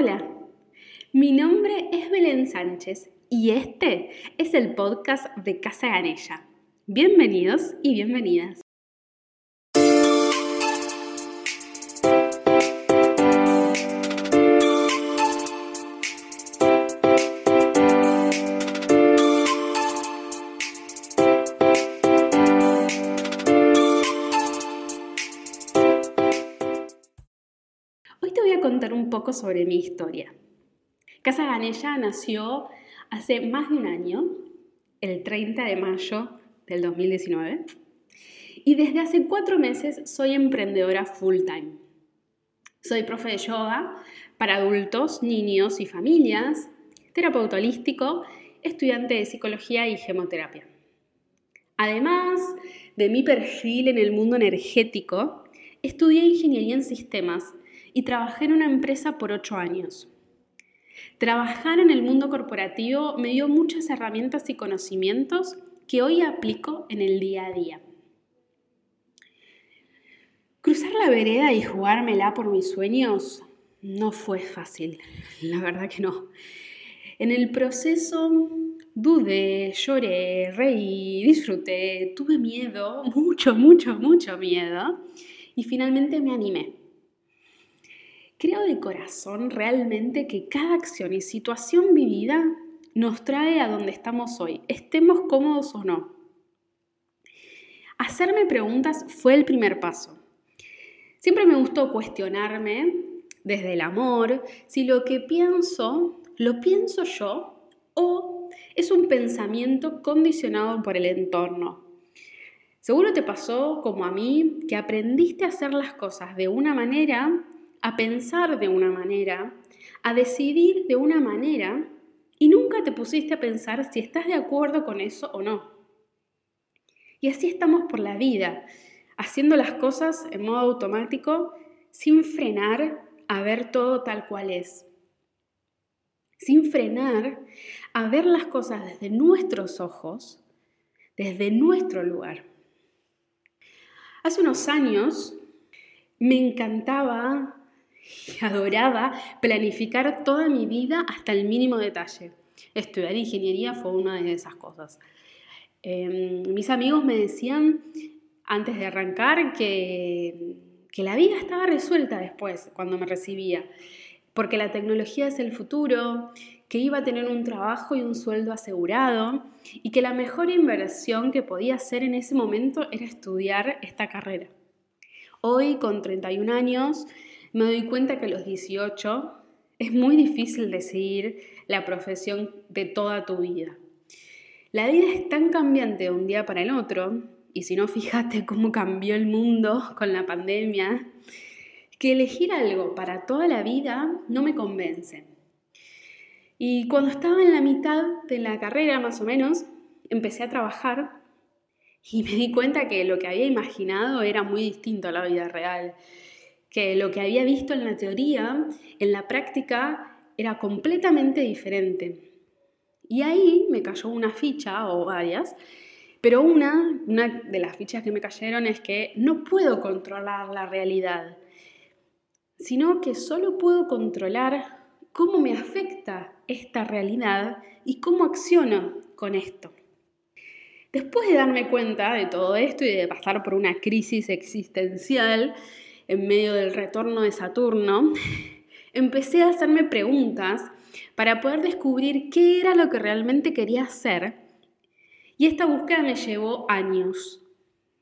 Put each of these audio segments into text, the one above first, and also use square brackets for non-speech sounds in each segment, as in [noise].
Hola, mi nombre es Belén Sánchez y este es el podcast de Casa Ganella. Bienvenidos y bienvenidas. Poco sobre mi historia. Casa Ganella nació hace más de un año, el 30 de mayo del 2019, y desde hace cuatro meses soy emprendedora full time. Soy profe de yoga para adultos, niños y familias, terapeuta holístico, estudiante de psicología y gemoterapia. Además de mi perfil en el mundo energético, estudié ingeniería en sistemas y trabajé en una empresa por ocho años. Trabajar en el mundo corporativo me dio muchas herramientas y conocimientos que hoy aplico en el día a día. Cruzar la vereda y jugármela por mis sueños no fue fácil, [laughs] la verdad que no. En el proceso dudé, lloré, reí, disfruté, tuve miedo, [laughs] mucho, mucho, mucho miedo, y finalmente me animé. Creo de corazón realmente que cada acción y situación vivida nos trae a donde estamos hoy, estemos cómodos o no. Hacerme preguntas fue el primer paso. Siempre me gustó cuestionarme desde el amor si lo que pienso lo pienso yo o es un pensamiento condicionado por el entorno. Seguro te pasó como a mí que aprendiste a hacer las cosas de una manera a pensar de una manera, a decidir de una manera y nunca te pusiste a pensar si estás de acuerdo con eso o no. Y así estamos por la vida, haciendo las cosas en modo automático sin frenar a ver todo tal cual es. Sin frenar a ver las cosas desde nuestros ojos, desde nuestro lugar. Hace unos años me encantaba [laughs] y adoraba planificar toda mi vida hasta el mínimo detalle. Estudiar ingeniería fue una de esas cosas. Em, mis amigos me decían antes de arrancar que, que la vida estaba resuelta después, cuando me recibía, porque la tecnología es el futuro, que iba a tener un trabajo y un sueldo asegurado y que la mejor inversión que podía hacer en ese momento era estudiar esta carrera. Hoy, con 31 años, me doy cuenta que a los 18 es muy difícil decidir la profesión de toda tu vida. La vida es tan cambiante de un día para el otro, y si no, fíjate [laughs] cómo cambió el mundo con la pandemia, que elegir algo para toda la vida no me convence. Y cuando estaba en la mitad de la carrera, más o menos, empecé a trabajar y me di cuenta que lo que había imaginado era muy distinto a la vida real que lo que había visto en la teoría, en la práctica, era completamente diferente. Y ahí me cayó una ficha o varias, pero una, una de las fichas que me cayeron es que no puedo controlar la realidad, sino que solo puedo controlar cómo me afecta esta realidad y cómo acciono con esto. Después de darme cuenta de todo esto y de pasar por una crisis existencial, en medio del retorno de Saturno, empecé a hacerme preguntas para poder descubrir qué era lo que realmente quería hacer. Y esta búsqueda me llevó años,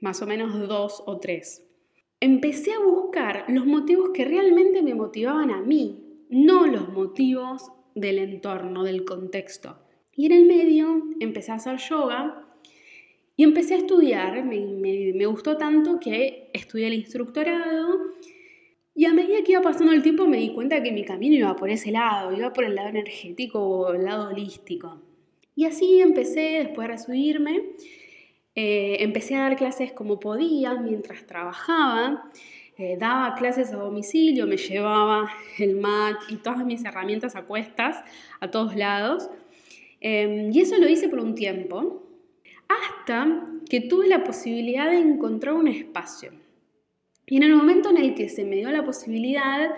más o menos dos o tres. Empecé a buscar los motivos que realmente me motivaban a mí, no los motivos del entorno, del contexto. Y en el medio empecé a hacer yoga y empecé a estudiar, me, gustó tanto que estudié el instructorado y a medida que iba pasando el tiempo me di cuenta que mi camino iba por ese lado, iba por el lado energético o el lado holístico. Y así empecé, después de recibirme, eh, empecé a dar clases como podía mientras trabajaba, eh, daba clases a domicilio, me llevaba el mat y todas mis herramientas a cuestas a todos lados. Em, y eso lo hice por un tiempo hasta que tuve la posibilidad de encontrar un espacio. Y en el momento en el que se me dio la posibilidad,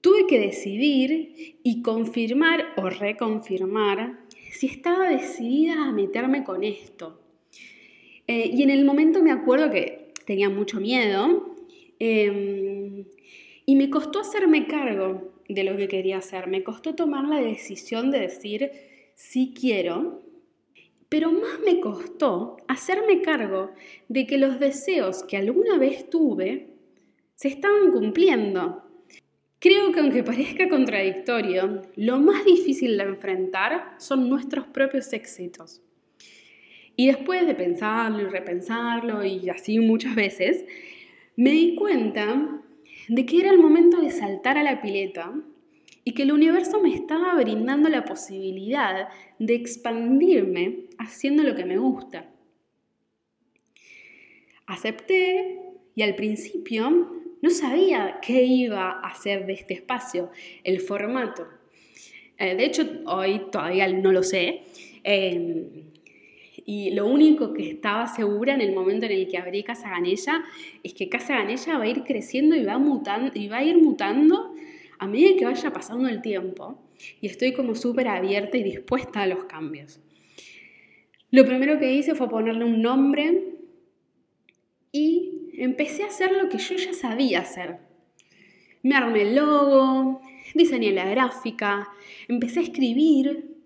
tuve que decidir y confirmar o reconfirmar si estaba decidida a meterme con esto. Eh, y en el momento me acuerdo que tenía mucho miedo em, y me costó hacerme cargo de lo que quería hacer, me costó tomar la decisión de decir sí quiero, pero más me costó hacerme cargo de que los deseos que alguna vez tuve se estaban cumpliendo. Creo que aunque parezca contradictorio, lo más difícil de enfrentar son nuestros propios éxitos. Y después de pensarlo y repensarlo y así muchas veces, me di cuenta de que era el momento de saltar a la pileta y que el universo me estaba brindando la posibilidad de expandirme haciendo lo que me gusta. Acepté y al principio no sabía qué iba a hacer de este espacio, el formato. Eh, de hecho, hoy todavía no lo sé. Em, y lo único que estaba segura en el momento en el que abrí Casa Ganella es que Casa Ganella va a ir creciendo y va, mutando, y va a ir mutando a medida que vaya pasando el tiempo. Y estoy como súper abierta y dispuesta a los cambios. Lo primero que hice fue ponerle un nombre y empecé a hacer lo que yo ya sabía hacer. Me armé el logo, diseñé la gráfica, empecé a escribir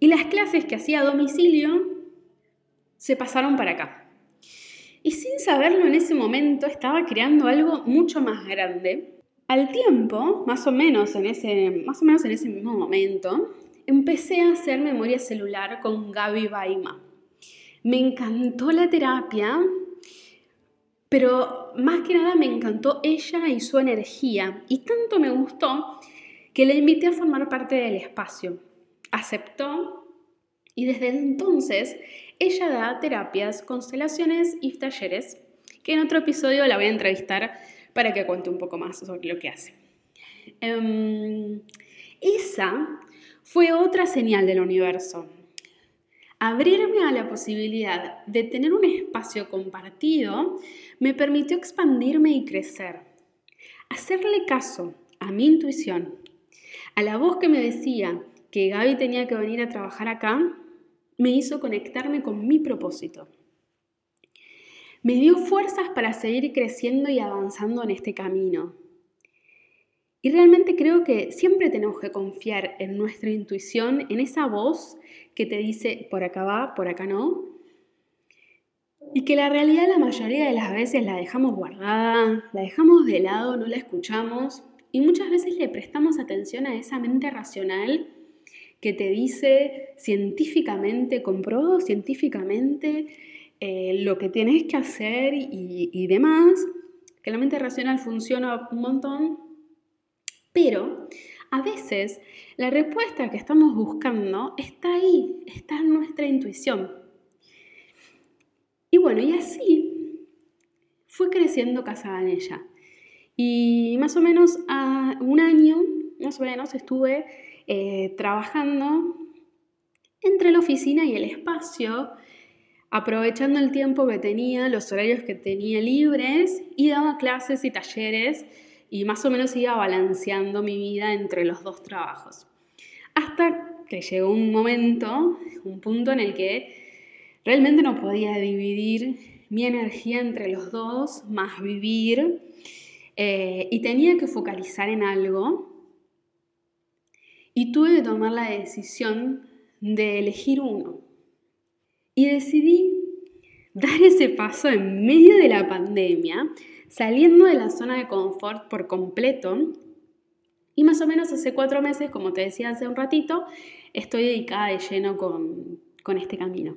y las clases que hacía a domicilio se pasaron para acá. Y sin saberlo en ese momento estaba creando algo mucho más grande. Al tiempo, más o menos en ese, más o menos en ese mismo momento, empecé a hacer memoria celular con Gaby Baima. Me encantó la terapia, pero más que nada me encantó ella y su energía. Y tanto me gustó que la invité a formar parte del espacio. Aceptó y desde entonces ella da terapias, constelaciones y talleres, que en otro episodio la voy a entrevistar para que cuente un poco más sobre lo que hace. Em, esa fue otra señal del universo. Abrirme a la posibilidad de tener un espacio compartido me permitió expandirme y crecer. Hacerle caso a mi intuición, a la voz que me decía que Gaby tenía que venir a trabajar acá, me hizo conectarme con mi propósito. Me dio fuerzas para seguir creciendo y avanzando en este camino. Y realmente creo que siempre tenemos que confiar en nuestra intuición, en esa voz que te dice por acá va, por acá no. Y que la realidad la mayoría de las veces la dejamos guardada, la dejamos de lado, no la escuchamos y muchas veces le prestamos atención a esa mente racional que te dice científicamente, comprobado científicamente, eh, lo que tienes que hacer y, y demás, que la mente racional funciona un montón, pero a veces la respuesta que estamos buscando está ahí, está en nuestra intuición. Y bueno, y así fue creciendo Casa ella Y más o menos a un año, más o menos, estuve eh, trabajando entre la oficina y el espacio, aprovechando el tiempo que tenía, los horarios que tenía libres y daba clases y talleres y más o menos iba balanceando mi vida entre los dos trabajos. Hasta que llegó un momento, un punto en el que realmente no podía dividir mi energía entre los dos, más vivir, eh, y tenía que focalizar en algo. Y tuve que tomar la decisión de elegir uno. Y decidí dar ese paso en medio de la pandemia saliendo de la zona de confort por completo. Y más o menos hace cuatro meses, como te decía hace un ratito, estoy dedicada de lleno con, con este camino.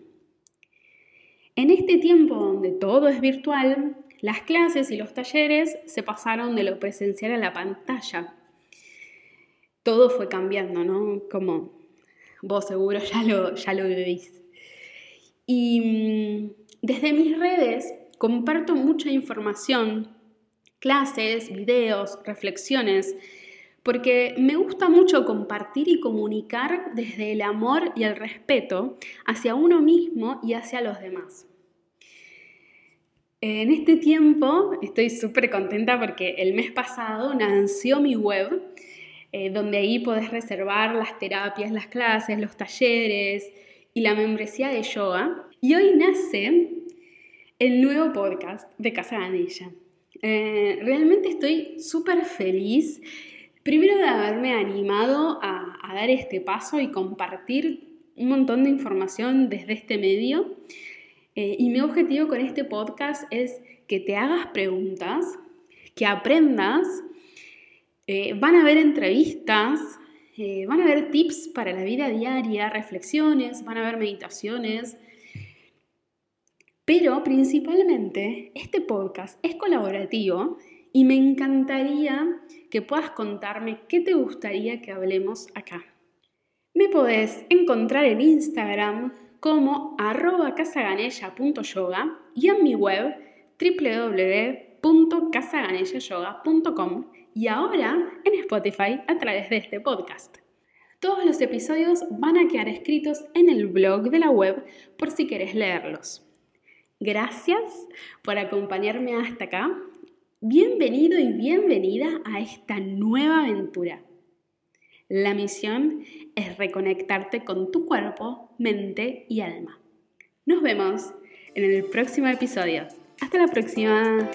En este tiempo donde todo es virtual, las clases y los talleres se pasaron de lo presencial a la pantalla. Todo fue cambiando, ¿no? Como vos seguro ya lo, ya lo vivís. Y mm, desde mis redes comparto mucha información, clases, videos, reflexiones, porque me gusta mucho compartir y comunicar desde el amor y el respeto hacia uno mismo y hacia los demás. En este tiempo estoy súper contenta porque el mes pasado nació mi web, eh, donde ahí podés reservar las terapias, las clases, los talleres y la membresía de yoga. Y hoy nace el nuevo podcast de Casa Ganilla. Eh, realmente estoy súper feliz, primero de haberme animado a, dar este paso y compartir un montón de información desde este medio. Eh, y mi objetivo con este podcast es que te hagas preguntas, que aprendas. Eh, van a haber entrevistas, van a haber tips para la vida diaria, reflexiones, van a haber meditaciones. Pero principalmente este podcast es colaborativo y me encantaría que puedas contarme qué te gustaría que hablemos acá. Me podés encontrar en Instagram como arroba casaganella.yoga y en mi web www.casaganellayoga.com y ahora en Spotify a través de este podcast. Todos los episodios van a quedar escritos en el blog de la web por si quieres leerlos. Gracias por acompañarme hasta acá. Bienvenido y bienvenida a esta nueva aventura. La misión es reconectarte con tu cuerpo, mente y alma. Nos vemos en el próximo episodio. Hasta la próxima.